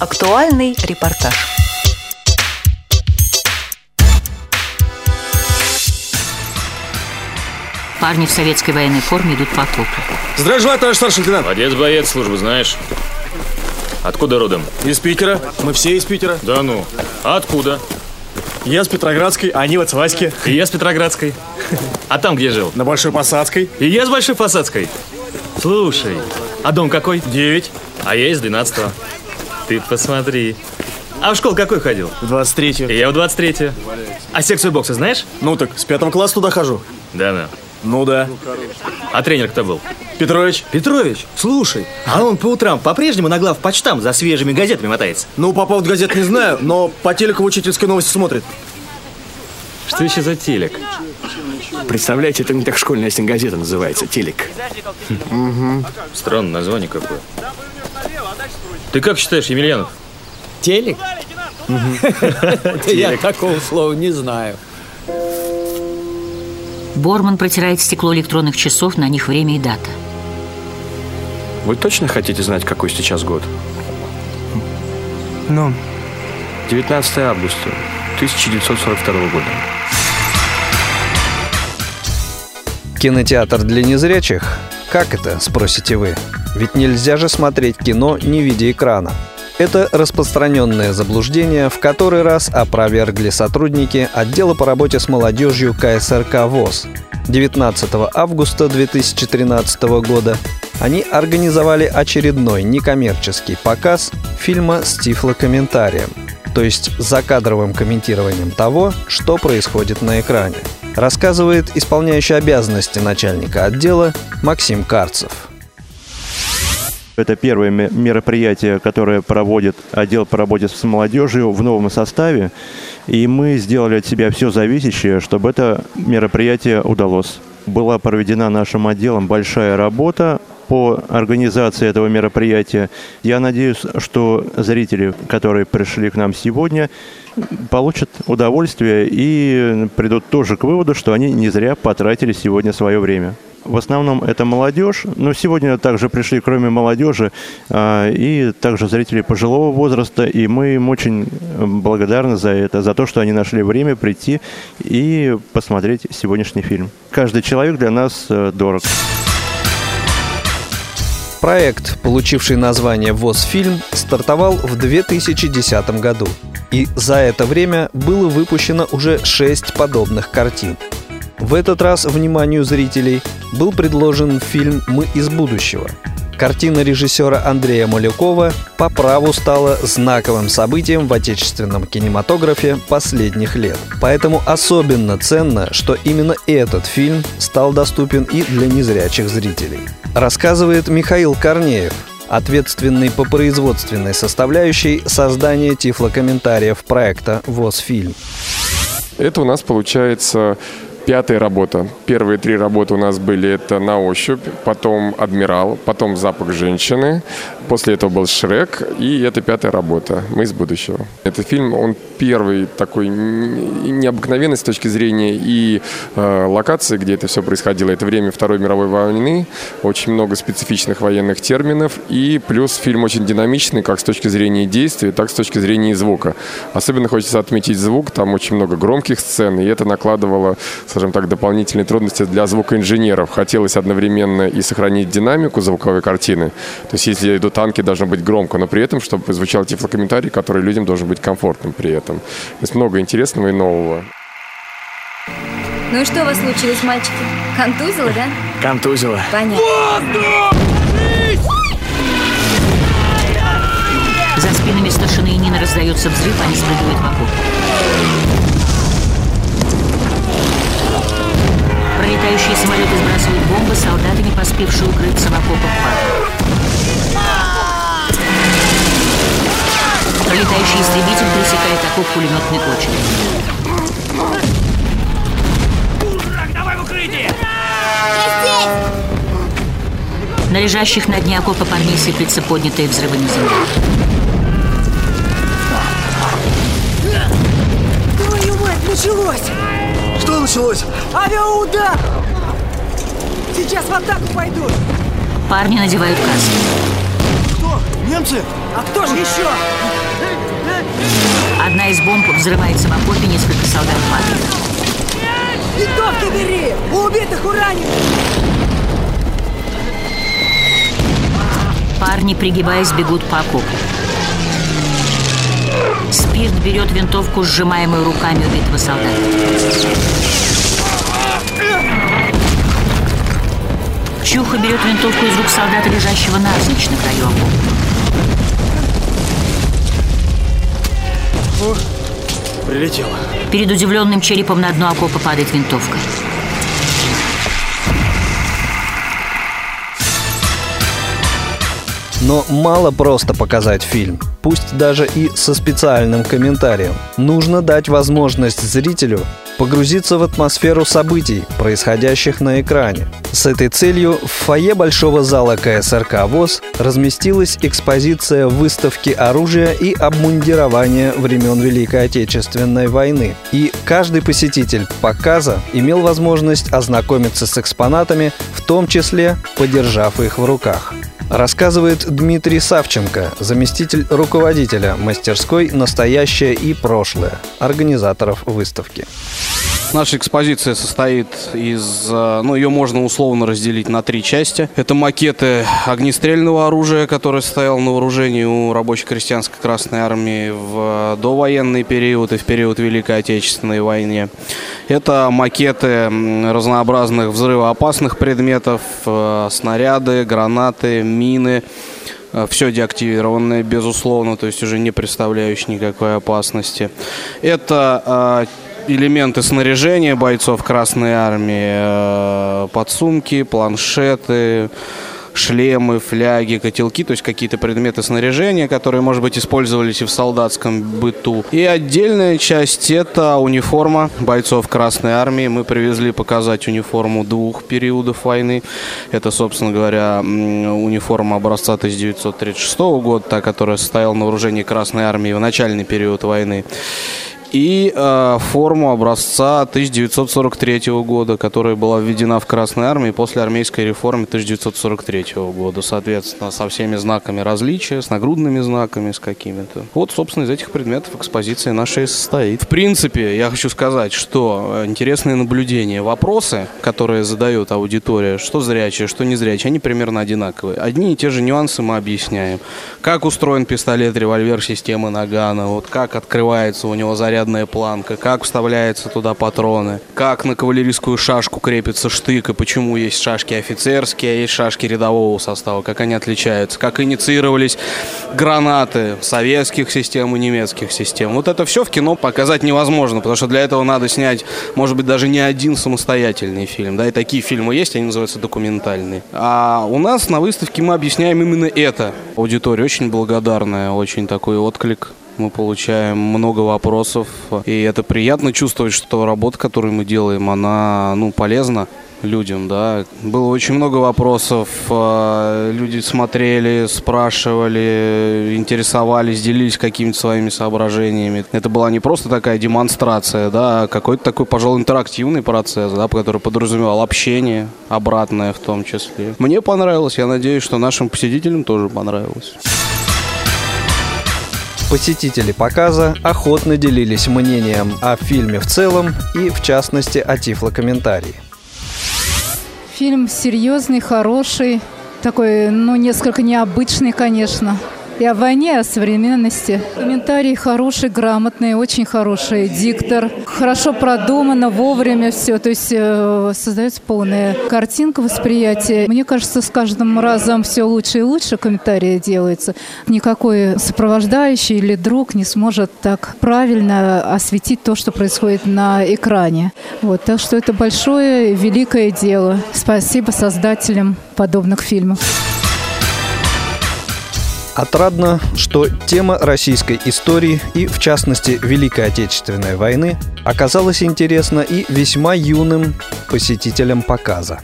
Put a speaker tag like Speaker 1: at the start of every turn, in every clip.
Speaker 1: Актуальный репортаж.
Speaker 2: Парни в советской военной форме идут по окопу.
Speaker 3: Здравия желаю, товарищ старший лейтенант.
Speaker 4: Молодец, боец, службу знаешь. Откуда родом?
Speaker 3: Из Питера. Мы все из Питера.
Speaker 4: Да ну. А откуда?
Speaker 3: Я с Петроградской, а они вот с Васьки.
Speaker 4: И я с Петроградской. А там где жил?
Speaker 3: На Большой Посадской.
Speaker 4: И я с Большой Посадской. Слушай, а дом какой?
Speaker 3: Девять.
Speaker 4: А я из 12 -го. Ты посмотри. А в школу какой ходил?
Speaker 3: В 23
Speaker 4: И я в 23 А секцию бокса знаешь?
Speaker 3: Ну так, с пятого класса туда хожу.
Speaker 4: Да, да.
Speaker 3: Ну да.
Speaker 4: А тренер кто был?
Speaker 3: Петрович.
Speaker 5: Петрович, слушай, а он по утрам по-прежнему на глав почтам за свежими газетами мотается.
Speaker 3: Ну, по поводу газет не знаю, но по телеку в учительской новости смотрит.
Speaker 4: Что еще за телек?
Speaker 6: Представляете, это не так школьная газета называется, телек.
Speaker 4: Странное название какое. Ты как считаешь, Емельянов?
Speaker 7: Телек? Я такого слова не знаю.
Speaker 2: Борман протирает стекло электронных часов, на них время и дата.
Speaker 6: Вы точно хотите знать, какой сейчас год?
Speaker 5: Ну,
Speaker 6: 19 августа 1942 года.
Speaker 8: Кинотеатр для незрячих? Как это, спросите вы? Ведь нельзя же смотреть кино, не видя экрана. Это распространенное заблуждение в который раз опровергли сотрудники отдела по работе с молодежью КСРК ВОЗ. 19 августа 2013 года они организовали очередной некоммерческий показ фильма с тифлокомментарием, то есть закадровым комментированием того, что происходит на экране. Рассказывает исполняющий обязанности начальника отдела Максим Карцев.
Speaker 9: Это первое мероприятие, которое проводит отдел по работе с молодежью в новом составе. И мы сделали от себя все зависящее, чтобы это мероприятие удалось. Была проведена нашим отделом большая работа по организации этого мероприятия. Я надеюсь, что зрители, которые пришли к нам сегодня, получат удовольствие и придут тоже к выводу, что они не зря потратили сегодня свое время. В основном это молодежь, но сегодня также пришли, кроме молодежи, а, и также зрители пожилого возраста, и мы им очень благодарны за это, за то, что они нашли время прийти и посмотреть сегодняшний фильм. Каждый человек для нас э, дорог.
Speaker 8: Проект, получивший название «ВОЗ-фильм», стартовал в 2010 году. И за это время было выпущено уже шесть подобных картин. В этот раз вниманию зрителей был предложен фильм «Мы из будущего». Картина режиссера Андрея Малюкова по праву стала знаковым событием в отечественном кинематографе последних лет. Поэтому особенно ценно, что именно этот фильм стал доступен и для незрячих зрителей. Рассказывает Михаил Корнеев, ответственный по производственной составляющей создания тифлокомментариев проекта «ВОЗ-фильм».
Speaker 10: Это у нас получается Пятая работа. Первые три работы у нас были это «На ощупь», потом «Адмирал», потом «Запах женщины», после этого был «Шрек», и это пятая работа «Мы из будущего». Этот фильм, он первый такой необыкновенный с точки зрения и э, локации, где это все происходило. Это время Второй мировой войны, очень много специфичных военных терминов, и плюс фильм очень динамичный, как с точки зрения действия, так с точки зрения звука. Особенно хочется отметить звук, там очень много громких сцен, и это накладывало, скажем так, дополнительные трудности для звукоинженеров. Хотелось одновременно и сохранить динамику звуковой картины. То есть, если идут танки, должно быть громко, но при этом, чтобы звучал тифлокомментарий, который людям должен быть комфортным при этом. То есть много интересного и нового.
Speaker 11: Ну и что у вас случилось, мальчики? Контузило, да?
Speaker 6: Контузило.
Speaker 11: Понятно.
Speaker 2: За спинами старшины и Нины раздается взрыв, они спрыгивают в окоп. Пролетающие самолеты сбрасывают бомбы, солдаты, не поспевшие укрыться в окопах. Пролетающий истребитель пересекает окоп пулеметной очередью. На лежащих на дне окопа парней сыплется поднятая взрывами земля.
Speaker 12: Твою мать, началось!
Speaker 3: Что началось?
Speaker 12: Авиаудар! Сейчас в атаку пойдут!
Speaker 2: Парни надевают каски.
Speaker 3: Что?
Speaker 12: Немцы? А кто же еще?
Speaker 2: Одна из бомб взрывается в окопе, несколько солдат падает.
Speaker 12: Винтовки бери! У убитых, у раненых!
Speaker 2: Парни, пригибаясь, бегут по окопу. Спирт берет винтовку, сжимаемую руками убитого солдата. Чуха берет винтовку из рук солдата, лежащего навзничь на краю окопа.
Speaker 3: Прилетело.
Speaker 2: Перед удивленным черепом на дно окопа падает винтовка.
Speaker 8: Но мало просто показать фильм, пусть даже и со специальным комментарием. Нужно дать возможность зрителю погрузиться в атмосферу событий, происходящих на экране. С этой целью в фойе большого зала КСРК ВОЗ разместилась экспозиция выставки оружия и обмундирования времен Великой Отечественной войны. И каждый посетитель показа имел возможность ознакомиться с экспонатами, в том числе подержав их в руках. Рассказывает Дмитрий Савченко, заместитель руководителя мастерской «Настоящее и прошлое» организаторов выставки.
Speaker 1: Наша экспозиция состоит из, э, ну, ее можно условно разделить на три части. Это макеты огнестрельного оружия, которое стояло на вооружении у рабоче-крестьянской Красной Армии в довоенный период и в период Великой Отечественной войны. Это макеты разнообразных взрывоопасных предметов, э, снаряды, гранаты, мины, все деактивированное, безусловно, то есть уже не представляющие никакой опасности. Это э, элементы снаряжения бойцов Красной Армии, э, подсумки, планшеты, шлемы, фляги, котелки, то есть какие-то предметы снаряжения, которые, может быть, использовались и в солдатском быту. И отдельная часть – это униформа бойцов Красной Армии. Мы привезли показать униформу двух периодов войны. Это, собственно говоря, униформа образца 1936 года, та, которая состояла на вооружении Красной Армии в начальный период войны и э, форму образца 1943 года, которая была введена в Красной Армии после армейской реформы 1943 года, соответственно, со всеми знаками различия, с нагрудными знаками, с какими-то. Вот, собственно, из этих предметов экспозиция наша и состоит. В принципе, я хочу сказать, что интересные наблюдения, вопросы, которые задает аудитория, что зрячие, что незрячие, они примерно одинаковые. Одни и те же нюансы мы объясняем. Как устроен пистолет-револьвер системы Нагана, вот как открывается у него заряд зарядная планка, как вставляются туда патроны, как на кавалерийскую шашку крепится штык и почему есть шашки офицерские, а есть шашки рядового состава, как они отличаются, как инициировались гранаты советских систем и немецких систем. Вот это все в кино показать невозможно, потому что для этого надо снять, может быть, даже не один самостоятельный фильм. Да, и такие фильмы есть, они называются документальные. А у нас на выставке мы объясняем именно это. Аудитория очень благодарная, очень такой отклик мы получаем много вопросов, и это приятно чувствовать, что работа, которую мы делаем, она ну, полезна людям, да. Было очень много вопросов, э, люди смотрели, спрашивали, интересовались, делились какими-то своими соображениями. Это была не просто такая демонстрация, да, а какой-то такой, пожалуй, интерактивный процесс, да, который подразумевал общение, обратное в том числе. Мне понравилось, я надеюсь, что нашим посетителям тоже понравилось.
Speaker 8: Посетители показа охотно делились мнением о фильме в целом и, в частности, о тифлокомментарии.
Speaker 13: Фильм серьезный, хороший, такой, ну, несколько необычный, конечно. И о войне, и о современности. Комментарии хорошие, грамотные, очень хороший диктор. Хорошо продумано, вовремя все. То есть э, создается полная картинка восприятия. Мне кажется, с каждым разом все лучше и лучше комментарии делаются. Никакой сопровождающий или друг не сможет так правильно осветить то, что происходит на экране. Вот, так что это большое, великое дело. Спасибо создателям подобных фильмов.
Speaker 8: Отрадно, что тема российской истории и, в частности, Великой Отечественной войны оказалась интересна и весьма юным посетителям показа.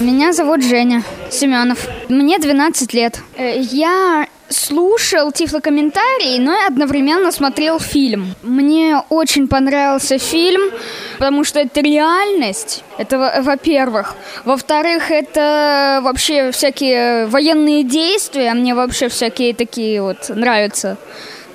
Speaker 14: Меня зовут Женя Семенов. Мне 12 лет. Э, Я
Speaker 11: слушал тифлокомментарии, но и одновременно смотрел фильм. Мне очень понравился фильм, потому что это реальность. Это во- во-первых. Во-вторых, это вообще всякие военные действия. Мне вообще всякие такие вот нравятся.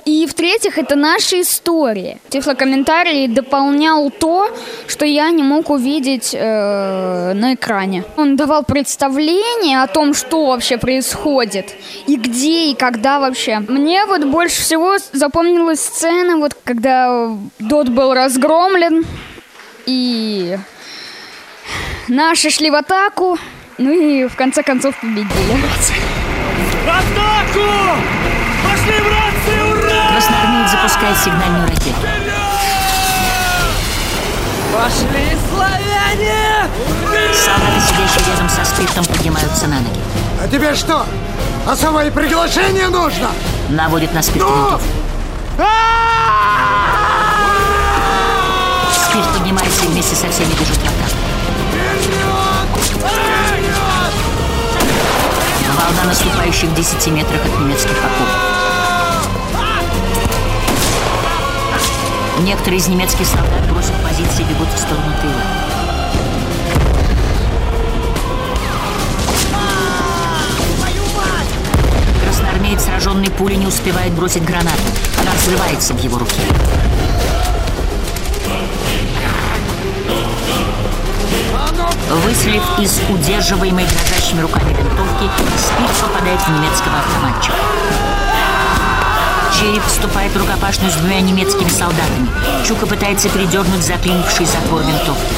Speaker 11: И в-третьих, это наша история. Тифлокомментарий дополнял то, что я не мог увидеть э, на экране. Он давал представление о том, что вообще происходит, и где, и когда вообще. Мне вот больше всего запомнилась сцена, вот когда Дот был разгромлен, и наши шли в атаку, ну и в конце концов победили.
Speaker 12: Атаку! Пошли, ура!
Speaker 2: Красноармеец запускает сигнальную ракету.
Speaker 12: Пошли, славяне!
Speaker 2: Солдаты, сидящие рядом со спиртом, поднимаются на ноги.
Speaker 12: А тебе что, особое приглашение нужно?
Speaker 2: Наводит на спирт винтовку. Спирт поднимается и вместе со всеми бежит в атаку. Волна наступающих в 10 метрах от немецких окопов. Некоторые из немецких солдат бросив позиции бегут в сторону тыла. Красноармеец, сраженный пулей, не успевает бросить гранату. Она взрывается в его руке. Выстрелив из удерживаемой дрожащими руками винтовки, спирт попадает в немецкого автоматчика. Череп вступает в рукопашную с двумя немецкими солдатами. Чука пытается передернуть заклинивший затвор винтовки.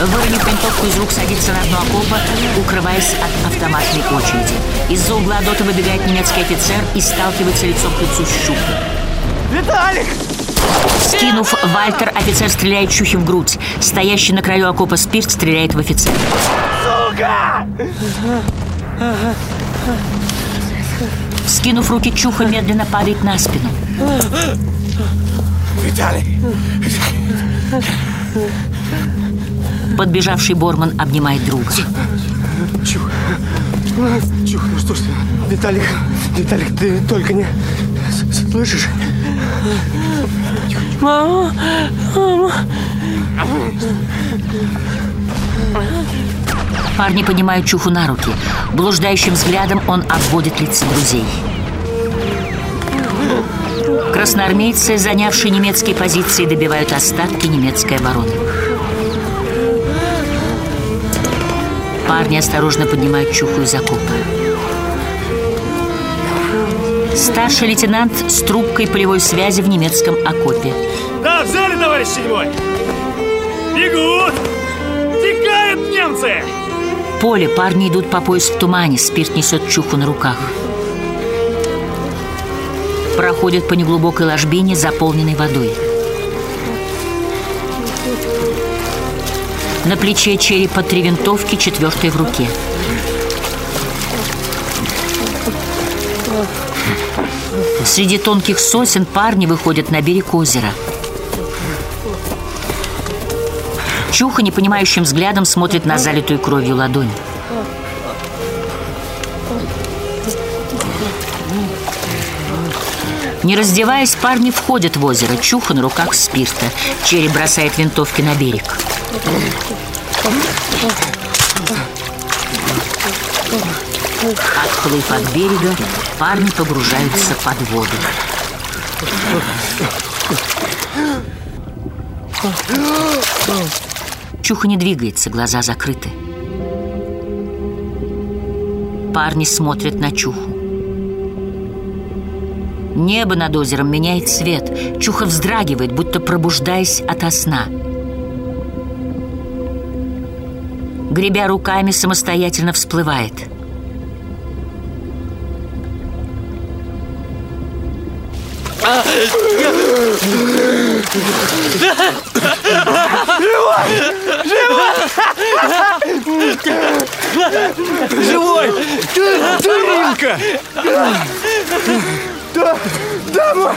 Speaker 2: Выронив винтовку из рук, садится на дно окопа, укрываясь от автоматной очереди. Из-за угла Дота выбегает немецкий офицер и сталкивается лицом к лицу с Чукой.
Speaker 12: Виталик!
Speaker 2: Скинув Вальтер, офицер стреляет Чухе в грудь. Стоящий на краю окопа Спирт стреляет в офицера.
Speaker 12: Сука!
Speaker 2: Скинув руки, Чуха медленно падает на спину.
Speaker 12: Виталик!
Speaker 2: Подбежавший Борман обнимает друга.
Speaker 12: Чух. Чух, ну что ж ты, Виталик, Виталик, ты только не... Слышишь?
Speaker 14: Мама, мама.
Speaker 2: Парни поднимают Чуху на руки. Блуждающим взглядом он обводит лица друзей. Красноармейцы, занявшие немецкие позиции, добивают остатки немецкой обороны. Парни осторожно поднимают Чуху из окопа. Старший лейтенант с трубкой полевой связи в немецком окопе.
Speaker 15: Да, взяли, товарищ седьмой! Бегут! Текают немцы!
Speaker 2: Поле парни идут по пояс в тумане, спирт несет Чуху на руках. Проходят по неглубокой ложбине, заполненной водой. На плече черепа три винтовки, четвертая в руке. Среди тонких сосен парни выходят на берег озера. Чуха непонимающим взглядом смотрит на залитую кровью ладонь. Не раздеваясь, парни входят в озеро. Чуха на руках спирта. Черри бросает винтовки на берег. Отплыв от берега, парни погружаются под воду. Чуха не двигается, глаза закрыты. Парни смотрят на Чуху. Небо над озером меняет цвет. Чуха вздрагивает, будто пробуждаясь ото сна. Гребя руками, самостоятельно всплывает.
Speaker 12: Живой! Ты, ты, Римка! Да, давай!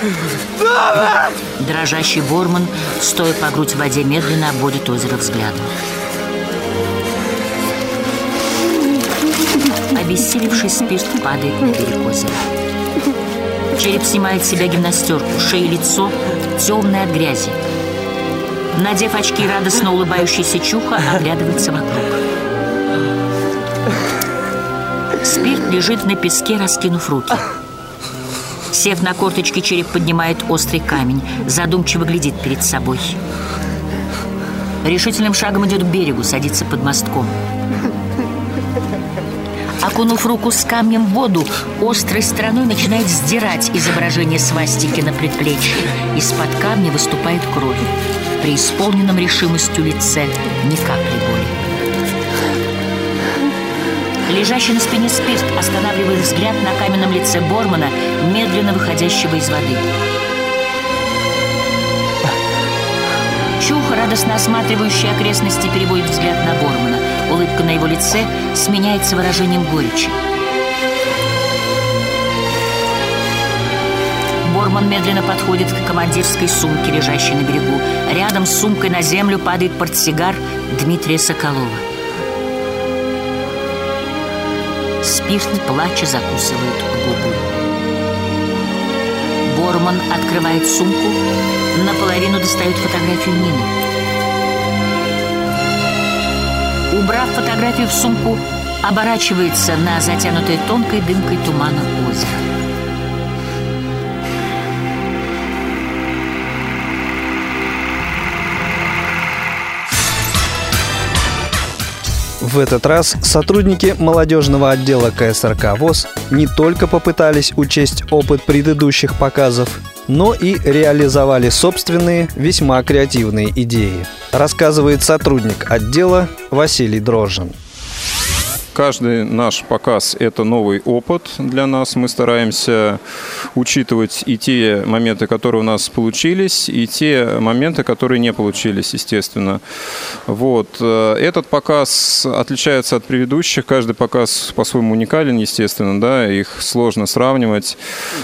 Speaker 12: Давай!
Speaker 2: Дрожащий Борман, стоя по грудь в воде, медленно обводит озеро взглядом. Обессилевший спирт падает на берег озера. Череп снимает с себя гимнастерку, шея и лицо темное от грязи. Надев очки, радостно улыбающийся Чуха оглядывается вокруг. Спирт лежит на песке, раскинув руки. Сев на корточки, череп поднимает острый камень, задумчиво глядит перед собой. Решительным шагом идет к берегу, садится под мостком. Окунув руку с камнем в воду, острой стороной начинает сдирать изображение свастики на предплечье. Из-под камня выступает кровь. При исполненном решимостью лице ни капли боли. Лежащий на спине спирт останавливает взгляд на каменном лице Бормана, медленно выходящего из воды. Чух, радостно осматривающий окрестности, переводит взгляд на Бормана. Улыбка на его лице сменяется выражением горечи. Борман медленно подходит к командирской сумке, лежащей на берегу. Рядом с сумкой на землю падает портсигар Дмитрия Соколова. Спирт, плача, закусывает губу. Борман открывает сумку, наполовину достает фотографию Нины. Убрав фотографию в сумку, оборачивается на затянутое тонкой дымкой тумана озеро.
Speaker 8: В этот раз сотрудники молодежного отдела КСРК ВОЗ не только попытались учесть опыт предыдущих показов, но и реализовали собственные весьма креативные идеи, рассказывает сотрудник отдела Василий Дрожжин.
Speaker 16: Каждый наш показ – это новый опыт для нас. Мы стараемся учитывать и те моменты, которые у нас получились, и те моменты, которые не получились, естественно. Вот. Э, этот показ отличается от предыдущих. Каждый показ по-своему уникален, естественно, да, их сложно сравнивать.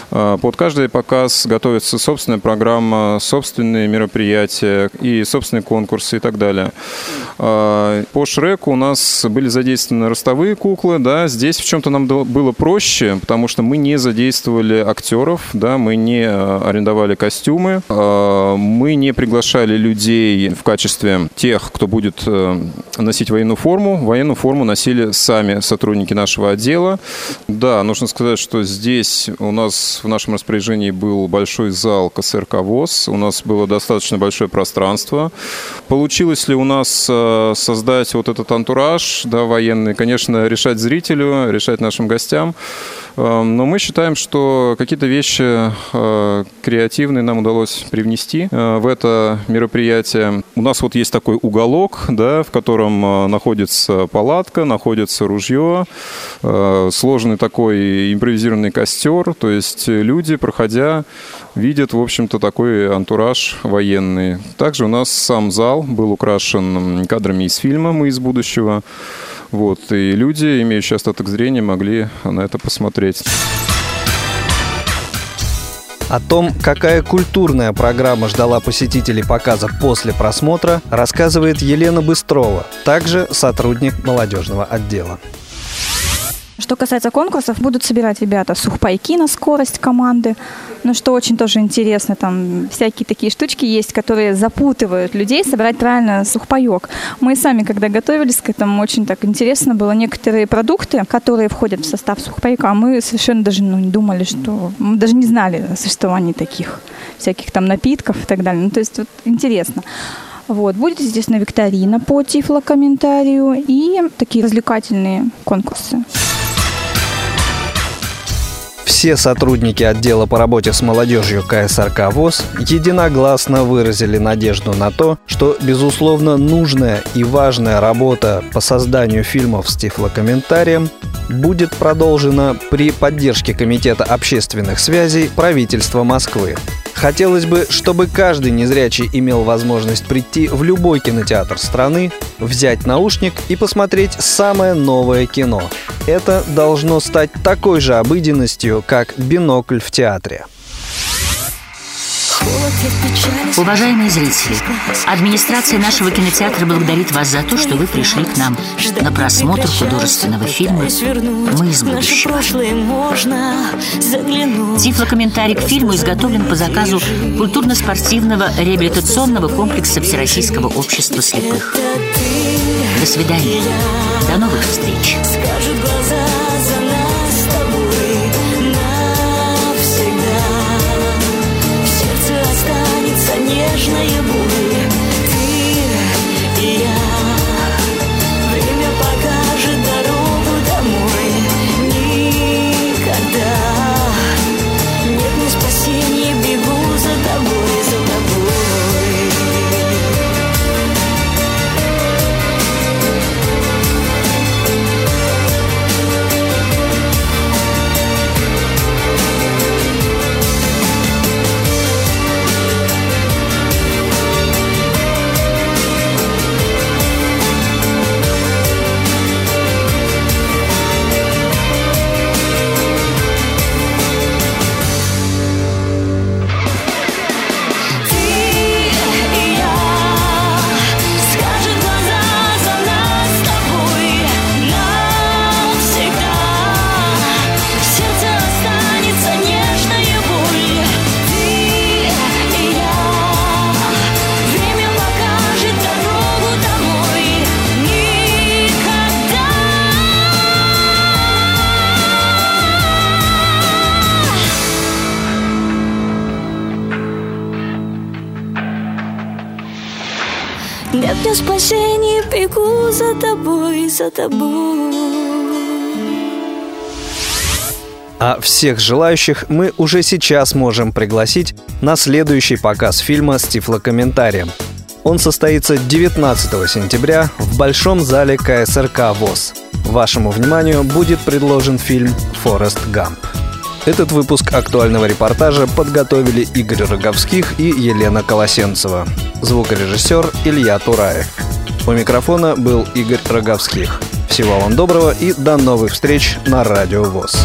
Speaker 16: Э, под каждый показ готовится собственная программа, собственные мероприятия и собственные конкурсы и так далее. Э, по Шреку у нас были задействованы ростовые куклы, да, здесь в чем-то нам было проще, потому что мы не задействовали актеров, да, мы не арендовали костюмы, мы не приглашали людей в качестве тех, кто будет носить военную форму. Военную форму носили сами сотрудники нашего отдела. Да, нужно сказать, что здесь у нас в нашем распоряжении был большой зал КСРК ВОЗ, у нас было достаточно большое пространство. Получилось ли у нас создать вот этот антураж, да, военный, конечно, решать зрителю, решать нашим гостям. Но мы считаем, что какие-то вещи креативные нам удалось привнести в это мероприятие. У нас вот есть такой уголок, да, в котором находится палатка, находится ружье, сложный такой импровизированный костер. То есть люди, проходя, видят, в общем-то, такой антураж военный. Также у нас сам зал был украшен кадрами из фильма «Мы из будущего». Вот, и люди, имеющие остаток зрения, могли на это посмотреть.
Speaker 8: О том, какая культурная программа ждала посетителей показа после просмотра, рассказывает Елена Быстрова, также сотрудник молодежного отдела.
Speaker 17: Что касается конкурсов, будут собирать ребята сухпайки на скорость команды. Ну, что очень тоже интересно, там всякие такие штучки есть, которые запутывают людей собрать правильно сухпайок. Мы сами, когда готовились к этому, очень так интересно было. Некоторые продукты, которые входят в состав сухпайка, мы совершенно даже ну, не думали, что... Мы даже не знали о существовании таких всяких там напитков и так далее. Ну, то есть вот интересно. Вот. Будет, естественно, викторина по тифлокомментарию и такие развлекательные конкурсы.
Speaker 8: Все сотрудники отдела по работе с молодежью КСРК ВОЗ единогласно выразили надежду на то, что, безусловно, нужная и важная работа по созданию фильмов с тифлокомментарием будет продолжена при поддержке Комитета общественных связей правительства Москвы. Хотелось бы, чтобы каждый незрячий имел возможность прийти в любой кинотеатр страны, взять наушник и посмотреть самое новое кино. Это должно стать такой же обыденностью, как бинокль в театре.
Speaker 2: Уважаемые зрители, администрация нашего кинотеатра благодарит вас за то, что вы пришли к нам на просмотр художественного фильма «Мы из будущего». Тифлокомментарий к фильму изготовлен по заказу культурно-спортивного реабилитационного комплекса Всероссийского общества слепых. До свидания. До новых встреч.
Speaker 14: Скажут глаза Нет мне спасения, бегу за тобой, за тобой
Speaker 8: А всех желающих мы уже сейчас можем пригласить на следующий показ фильма с тифлокомментарием. Он состоится 19 сентября в Большом зале КСРК ВОЗ. Вашему вниманию будет предложен фильм «Форест Гамп». Этот выпуск актуального репортажа подготовили Игорь Роговских и Елена Колосенцева. Звукорежиссер Илья Тураев. У микрофона был Игорь Роговских. Всего вам доброго и до новых встреч на Радио ВОЗ.